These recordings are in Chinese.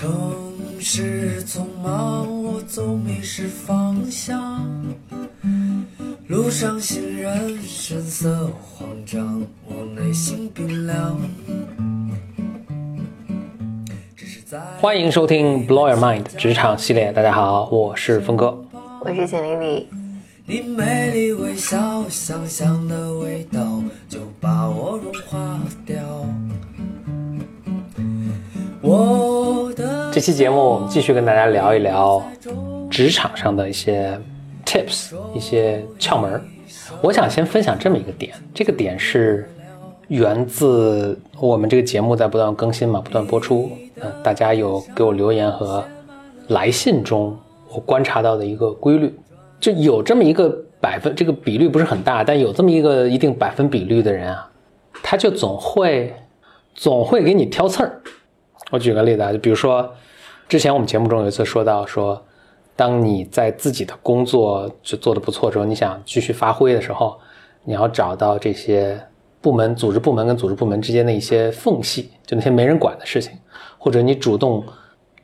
城市匆忙，我总迷失方向。路上行人神色慌张，我内心冰凉。只是在欢迎收听 Blow Your Mind 职场系列。大家好，我是峰哥。我是简丽丽，你美丽微笑，香香的味道就把我融化掉。我的这期节目我们继续跟大家聊一聊职场上的一些 tips，一些窍门。我想先分享这么一个点，这个点是源自我们这个节目在不断更新嘛，不断播出。呃，大家有给我留言和来信中，我观察到的一个规律，就有这么一个百分，这个比率不是很大，但有这么一个一定百分比率的人啊，他就总会总会给你挑刺儿。我举个例子啊，就比如说，之前我们节目中有一次说到说，当你在自己的工作就做得不错之后，你想继续发挥的时候，你要找到这些部门、组织部门跟组织部门之间的一些缝隙，就那些没人管的事情，或者你主动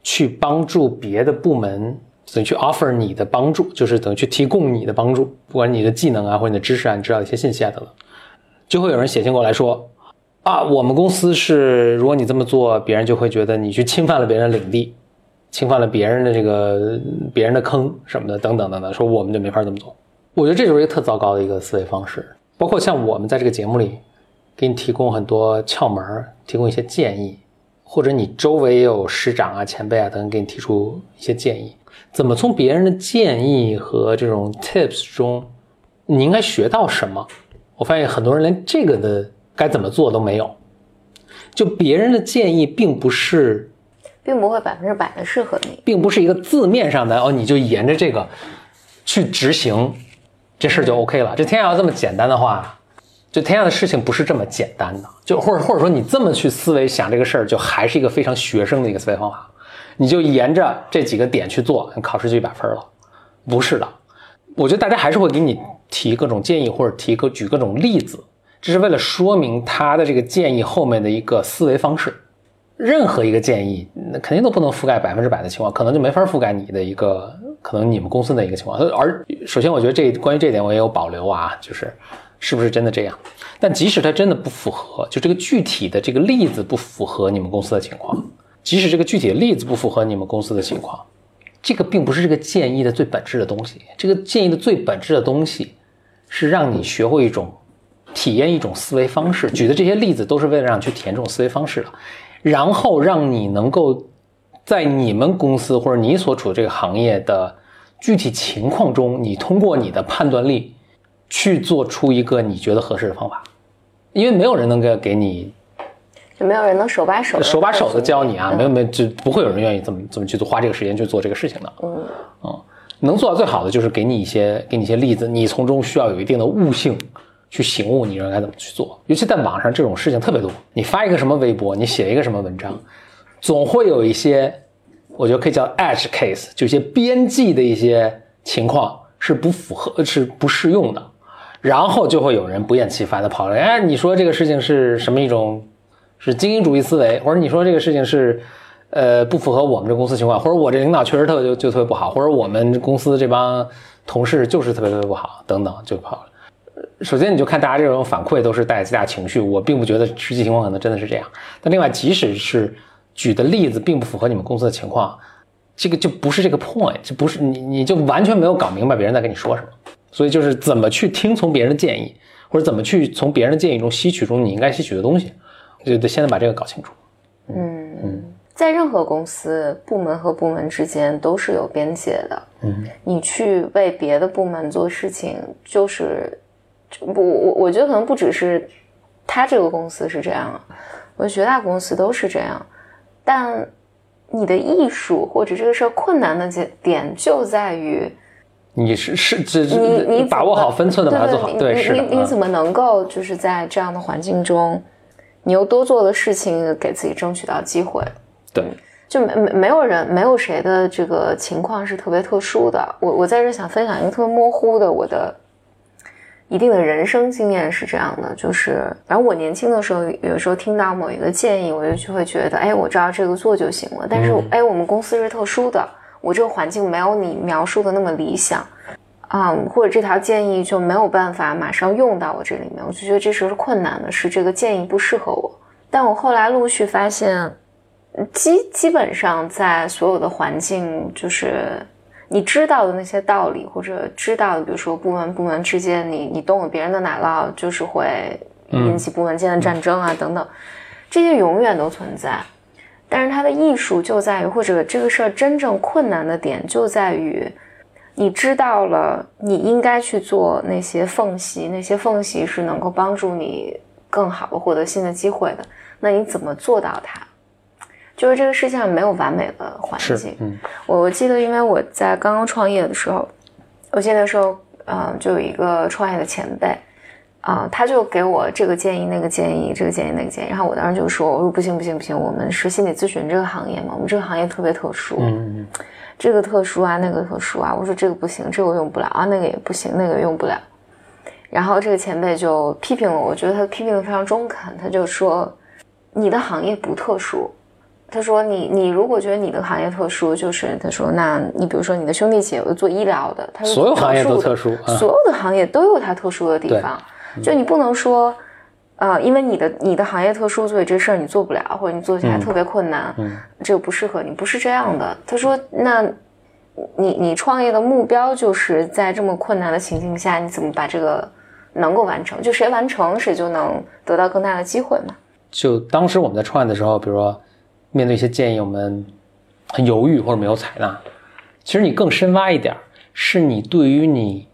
去帮助别的部门，等于去 offer 你的帮助，就是等于去提供你的帮助，不管你的技能啊或者你的知识啊，你知道一些信息啊等等，就会有人写信过来说。啊，我们公司是，如果你这么做，别人就会觉得你去侵犯了别人的领地，侵犯了别人的这个别人的坑什么的，等等等等，说我们就没法这么做。我觉得这就是一个特糟糕的一个思维方式。包括像我们在这个节目里，给你提供很多窍门，提供一些建议，或者你周围也有师长啊、前辈啊等等给你提出一些建议，怎么从别人的建议和这种 tips 中，你应该学到什么？我发现很多人连这个的。该怎么做都没有，就别人的建议并不是，并不会百分之百的适合你，并不是一个字面上的哦，你就沿着这个去执行，这事儿就 OK 了。这天下要这么简单的话，就天下的事情不是这么简单的，就或者或者说你这么去思维想这个事儿，就还是一个非常学生的一个思维方法，你就沿着这几个点去做，你考试就一百分了，不是的。我觉得大家还是会给你提各种建议，或者提个举各种例子。这是为了说明他的这个建议后面的一个思维方式。任何一个建议，那肯定都不能覆盖百分之百的情况，可能就没法覆盖你的一个可能你们公司的一个情况。而首先，我觉得这关于这点我也有保留啊，就是是不是真的这样？但即使它真的不符合，就这个具体的这个例子不符合你们公司的情况，即使这个具体的例子不符合你们公司的情况，这个并不是这个建议的最本质的东西。这个建议的最本质的东西是让你学会一种。体验一种思维方式，举的这些例子都是为了让你去体验这种思维方式的，然后让你能够在你们公司或者你所处的这个行业的具体情况中，你通过你的判断力去做出一个你觉得合适的方法，因为没有人能给给你，就没有人能手把手手把手的教你啊，没有没有就不会有人愿意这么这么去做，花这个时间去做这个事情的，嗯。嗯，能做到最好的就是给你一些给你一些例子，你从中需要有一定的悟性。去醒悟，你应该怎么去做？尤其在网上这种事情特别多，你发一个什么微博，你写一个什么文章，总会有一些，我觉得可以叫 edge case，就一些边际的一些情况是不符合、是不适用的，然后就会有人不厌其烦的跑来，哎，你说这个事情是什么一种，是精英主义思维，或者你说这个事情是，呃，不符合我们这公司情况，或者我这领导确实特别就就特别不好，或者我们公司这帮同事就是特别特别不好，等等就跑了。首先，你就看大家这种反馈都是带自大情绪，我并不觉得实际情况可能真的是这样。但另外，即使是举的例子并不符合你们公司的情况，这个就不是这个 point，就不是你你就完全没有搞明白别人在跟你说什么。所以就是怎么去听从别人的建议，或者怎么去从别人的建议中吸取中你应该吸取的东西，就得先把这个搞清楚。嗯嗯，在任何公司，部门和部门之间都是有边界的。嗯，你去为别的部门做事情，就是。不，我我觉得可能不只是他这个公司是这样，我觉得绝大公司都是这样。但你的艺术或者这个事儿困难的点点就在于，你是是这你你把握好分寸的把它做好，对是你你怎么能够就是在这样的环境中，你又多做了事情，给自己争取到机会？对，就没没没有人没有谁的这个情况是特别特殊的。我我在这想分享一个特别模糊的我的。一定的人生经验是这样的，就是反正我年轻的时候，有时候听到某一个建议，我就就会觉得，哎，我知道这个做就行了。但是，哎，我们公司是特殊的，我这个环境没有你描述的那么理想，啊，或者这条建议就没有办法马上用到我这里面，我就觉得这时候是困难的，是这个建议不适合我。但我后来陆续发现，基基本上在所有的环境，就是。你知道的那些道理，或者知道的，比如说部门部门之间，你你动了别人的奶酪，就是会引起部门间的战争啊，等等，这些永远都存在。但是它的艺术就在于，或者这个事儿真正困难的点就在于，你知道了你应该去做那些缝隙，那些缝隙是能够帮助你更好的获得新的机会的。那你怎么做到它？就是这个世界上没有完美的环境。嗯，我我记得，因为我在刚刚创业的时候，我记得那时候，嗯，就有一个创业的前辈，啊，他就给我这个建议、那个建议、这个建议、那个建议。然后我当时就说：“我说不行不行不行，我们是心理咨询这个行业嘛，我们这个行业特别特殊，嗯这个特殊啊，那个特殊啊。我说这个不行，这个用不了啊，那个也不行，那个用不了。然后这个前辈就批评了我，我觉得他批评的非常中肯，他就说：你的行业不特殊。”他说：“你你如果觉得你的行业特殊，就是他说，那你比如说你的兄弟姐夫做医疗的，他说所有行业都特殊，所有的行业都有它特殊的地方。就你不能说，呃，因为你的你的行业特殊，所以这事儿你做不了，或者你做起来特别困难，这个不适合你，不是这样的。他说，那你你创业的目标就是在这么困难的情境下，你怎么把这个能够完成？就谁完成，谁就能得到更大的机会嘛。就当时我们在创业的时候，比如说。”面对一些建议，我们很犹豫或者没有采纳。其实你更深挖一点，是你对于你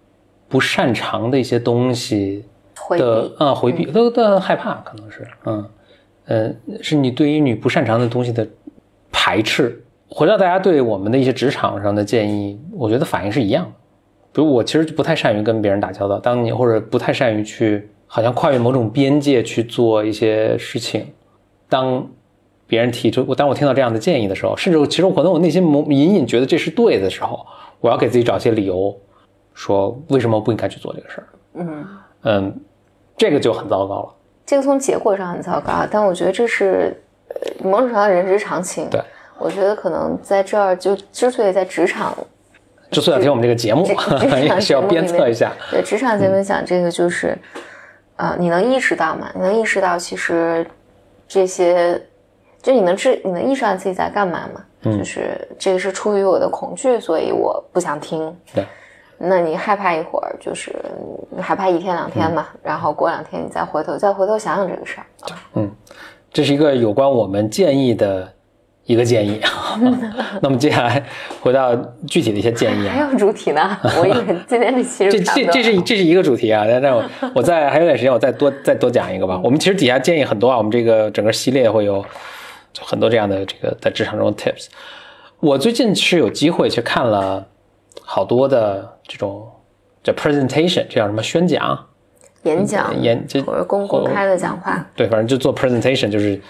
不擅长的一些东西的啊回避，都都害怕，可能是嗯呃，是你对于你不擅长的东西的排斥。回到大家对我们的一些职场上的建议，我觉得反应是一样的。比如我其实不太善于跟别人打交道，当你或者不太善于去好像跨越某种边界去做一些事情，当。别人提出我，当我听到这样的建议的时候，甚至其实可能我内心某隐隐觉得这是对的时候，我要给自己找些理由，说为什么不应该去做这个事儿。嗯嗯，这个就很糟糕了。这个从结果上很糟糕，但我觉得这是某种程度上人之常情。对，我觉得可能在这儿就之所以在职场，之所以要听我们这个节目，也是要鞭策一下。对，职场节目讲这个就是，呃，你能意识到吗？你能意识到其实这些。就你能知，你能意识到自己在干嘛吗？嗯，就是这个是出于我的恐惧，所以我不想听。对，那你害怕一会儿，就是害怕一天两天嘛，然后过两天你再回头，再回头想想这个事儿。嗯，这是一个有关我们建议的一个建议。那么接下来回到具体的一些建议啊，还有主题呢？我以为今天这其实这这这是这是一个主题啊，但我我再还有点时间，我再多再多讲一个吧。我们其实底下建议很多啊，我们这个整个系列会有。就很多这样的这个在职场中的 tips，我最近是有机会去看了好多的这种叫 presentation，这叫什么宣讲、演讲、演就或者公公开的讲话。对，反正就做 presentation，就是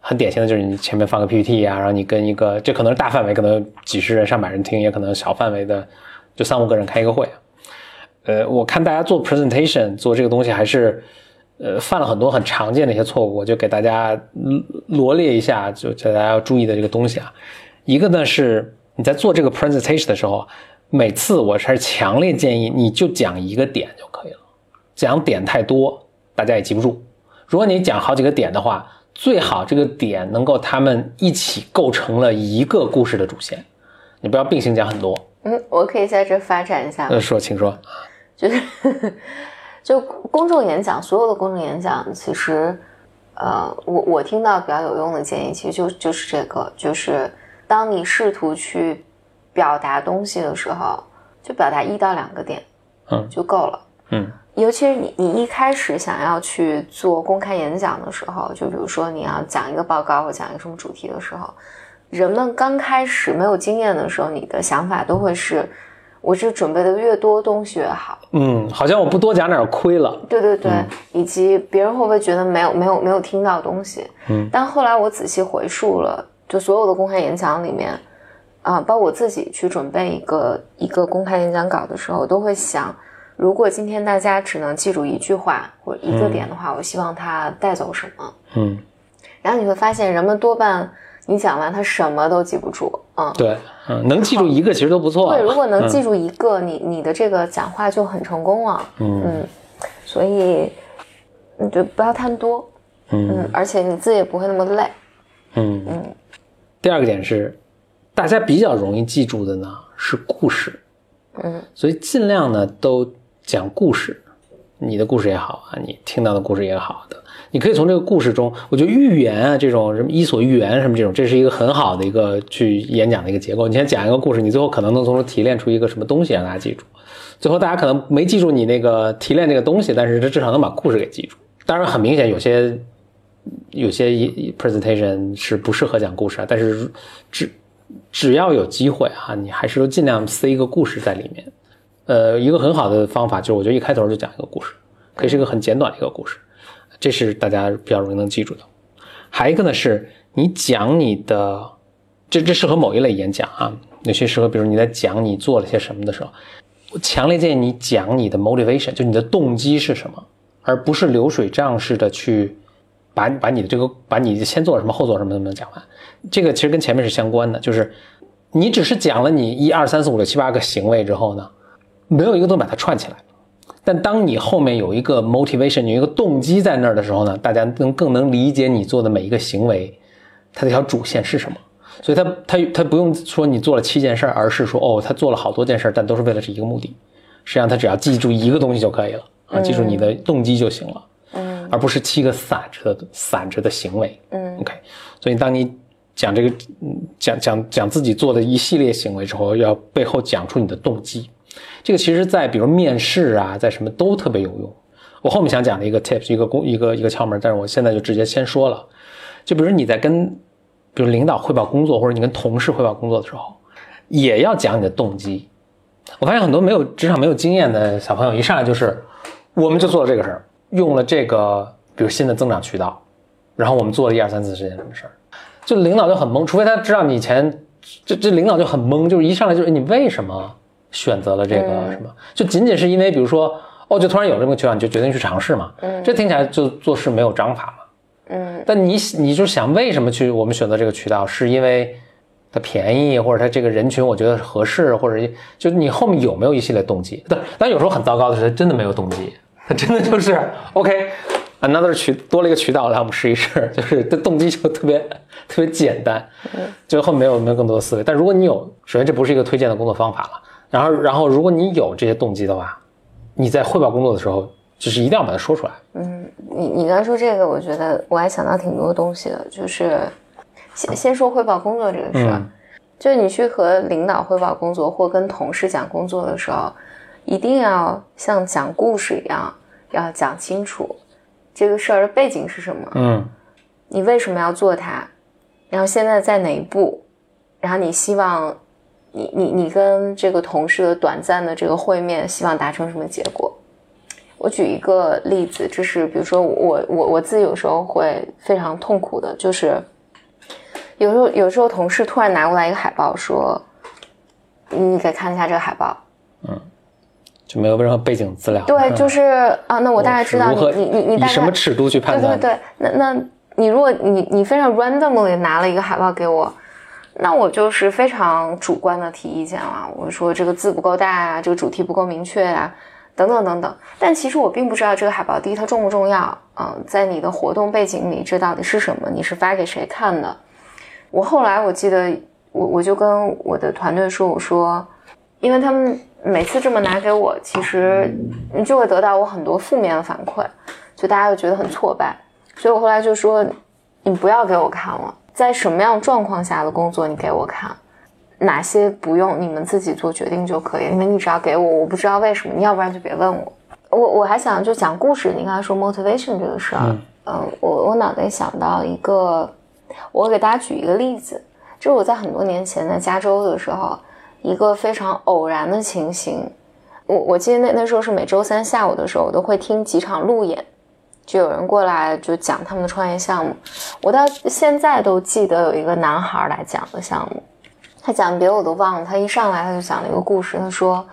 很典型的，就是你前面放个 PPT 啊，然后你跟一个，这可能是大范围，可能几十人、上百人听，也可能小范围的，就三五个人开一个会。呃，我看大家做 presentation 做这个东西还是。呃，犯了很多很常见的一些错误，我就给大家罗列一下，就大家要注意的这个东西啊。一个呢是你在做这个 presentation 的时候，每次我是强烈建议你就讲一个点就可以了，讲点太多大家也记不住。如果你讲好几个点的话，最好这个点能够他们一起构成了一个故事的主线，你不要并行讲很多。嗯，我可以在这发展一下。呃，说，请说。就是。就公众演讲，所有的公众演讲，其实，呃，我我听到比较有用的建议，其实就就是这个，就是当你试图去表达东西的时候，就表达一到两个点，嗯，就够了，嗯，尤其是你你一开始想要去做公开演讲的时候，就比如说你要讲一个报告或讲一个什么主题的时候，人们刚开始没有经验的时候，你的想法都会是。我是准备的越多东西越好。嗯，好像我不多讲点亏了。对对对，以及别人会不会觉得没有没有没有听到东西？嗯，但后来我仔细回溯了，就所有的公开演讲里面，啊，包括我自己去准备一个一个公开演讲稿的时候，都会想如果今天大家只能记住一句话或一个点的话，我希望他带走什么？嗯，然后你会发现，人们多半你讲完他什么都记不住。嗯，对，嗯，能记住一个其实都不错。对，如果能记住一个，你你的这个讲话就很成功了。嗯嗯，所以你就不要贪多。嗯，而且你自己也不会那么累。嗯嗯。第二个点是，大家比较容易记住的呢是故事。嗯，所以尽量呢都讲故事，你的故事也好啊，你听到的故事也好的，你可以从这个故事中，我觉得寓言啊这种什么伊索寓言什么这种，这是一个很好的一个去演讲的一个结构。你先讲一个故事，你最后可能能从中提炼出一个什么东西让大家记住。最后大家可能没记住你那个提炼这个东西，但是这至少能把故事给记住。当然很明显有些有些 presentation 是不适合讲故事啊，但是只。只要有机会哈，你还是尽量塞一个故事在里面。呃，一个很好的方法就是，我觉得一开头就讲一个故事，可以是一个很简短的一个故事，这是大家比较容易能记住的。还一个呢，是你讲你的，这这适合某一类演讲啊，有些适合，比如你在讲你做了些什么的时候，我强烈建议你讲你的 motivation，就你的动机是什么，而不是流水账式的去把把你的这个把你先做什么后做什么怎么讲完。这个其实跟前面是相关的，就是你只是讲了你一二三四五六七八个行为之后呢，没有一个东西把它串起来。但当你后面有一个 motivation，有一个动机在那儿的时候呢，大家能更能理解你做的每一个行为，它这条主线是什么。所以他他他不用说你做了七件事，而是说哦，他做了好多件事，但都是为了这一个目的。实际上他只要记住一个东西就可以了啊，记住你的动机就行了，嗯，而不是七个散着的散着的行为，嗯，OK。所以当你讲这个，讲讲讲自己做的一系列行为之后，要背后讲出你的动机。这个其实，在比如面试啊，在什么都特别有用。我后面想讲的一个 tips，一个工，一个一个窍门，但是我现在就直接先说了。就比如你在跟，比如领导汇报工作，或者你跟同事汇报工作的时候，也要讲你的动机。我发现很多没有职场没有经验的小朋友，一上来就是，我们就做了这个事儿，用了这个，比如新的增长渠道，然后我们做了一二三四十件什么事儿。就领导就很懵，除非他知道你以前，这这领导就很懵，就是一上来就是你为什么选择了这个什么？就仅仅是因为比如说哦，就突然有这么个渠道，你就决定去尝试嘛？嗯，这听起来就做事没有章法嘛？嗯，但你你就想为什么去我们选择这个渠道？是因为它便宜，或者它这个人群我觉得合适，或者就你后面有没有一系列动机？但，但有时候很糟糕的是，他真的没有动机，他真的就是 OK。Another 渠多了一个渠道来，我们试一试，就是这动机就特别特别简单，最后没有没有更多的思维。但如果你有，首先这不是一个推荐的工作方法了。然后然后如果你有这些动机的话，你在汇报工作的时候，就是一定要把它说出来。嗯，你你刚才说这个，我觉得我还想到挺多东西的，就是先先说汇报工作这个事儿，就是你去和领导汇报工作或跟同事讲工作的时候，一定要像讲故事一样，要讲清楚。这个事儿的背景是什么？嗯，你为什么要做它？然后现在在哪一步？然后你希望，你你你跟这个同事的短暂的这个会面，希望达成什么结果？我举一个例子，就是比如说我我我自己有时候会非常痛苦的，就是有时候有时候同事突然拿过来一个海报，说你可以看一下这个海报。嗯。就没有任何背景资料。对，就是啊，那我大概知道你你你你什么尺度去判断？对对对，那那你如果你你非常 randomly 拿了一个海报给我，那我就是非常主观的提意见了。我说这个字不够大啊，这个主题不够明确啊，等等等等。但其实我并不知道这个海报第一它重不重要啊，在你的活动背景里这到底是什么？你是发给谁看的？我后来我记得我我就跟我的团队说，我说，因为他们。每次这么拿给我，其实你就会得到我很多负面的反馈，就大家就觉得很挫败。所以我后来就说，你不要给我看了，在什么样状况下的工作你给我看，哪些不用你们自己做决定就可以。因为你只要给我，我不知道为什么，你要不然就别问我。我我还想就讲故事，你刚才说 motivation 这个事儿，嗯，我我脑袋想到一个，我给大家举一个例子，就是我在很多年前在加州的时候。一个非常偶然的情形，我我记得那那时候是每周三下午的时候，我都会听几场路演，就有人过来就讲他们的创业项目。我到现在都记得有一个男孩来讲的项目，他讲别的我都忘了。他一上来他就讲了一个故事，他说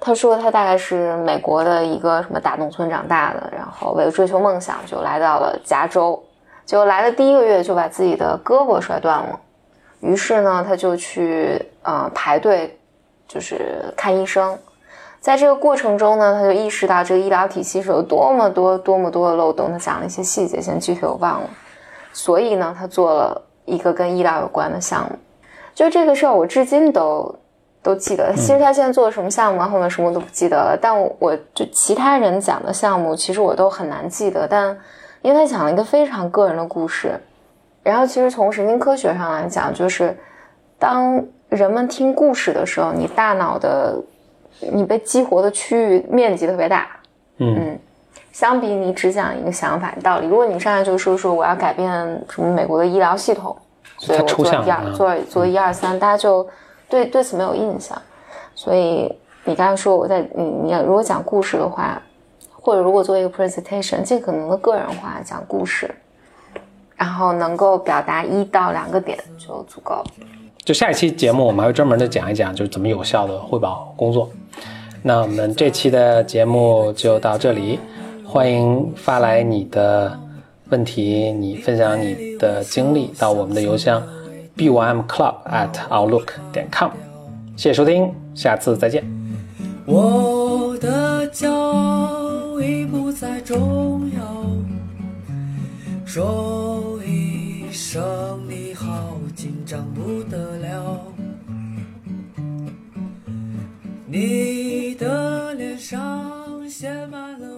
他说他大概是美国的一个什么大农村长大的，然后为了追求梦想就来到了加州，结果来的第一个月就把自己的胳膊摔断了，于是呢他就去呃排队，就是看医生。在这个过程中呢，他就意识到这个医疗体系是有多么多、多么多的漏洞。他讲了一些细节，现在具体我忘了。所以呢，他做了一个跟医疗有关的项目。就这个事儿，我至今都都记得。其实他现在做了什么项目，后面什么都不记得了。但我就其他人讲的项目，其实我都很难记得。但因为他讲了一个非常个人的故事，然后其实从神经科学上来讲，就是当人们听故事的时候，你大脑的。你被激活的区域面积特别大，嗯，相比你只讲一个想法道理，如果你上来就说说我要改变什么美国的医疗系统，所以我做一二做做一二三，大家就对对此没有印象。所以你刚才说我在你你要如果讲故事的话，或者如果做一个 presentation，尽可能的个人化讲故事，然后能够表达一到两个点就足够。就下一期节目，我们还会专门的讲一讲，就是怎么有效的汇报工作。那我们这期的节目就到这里，欢迎发来你的问题，你分享你的经历到我们的邮箱 b y m club at outlook 点 com。谢谢收听，下次再见。我的骄傲已不再重要，说一声你好，紧张不得你的脸上写满了。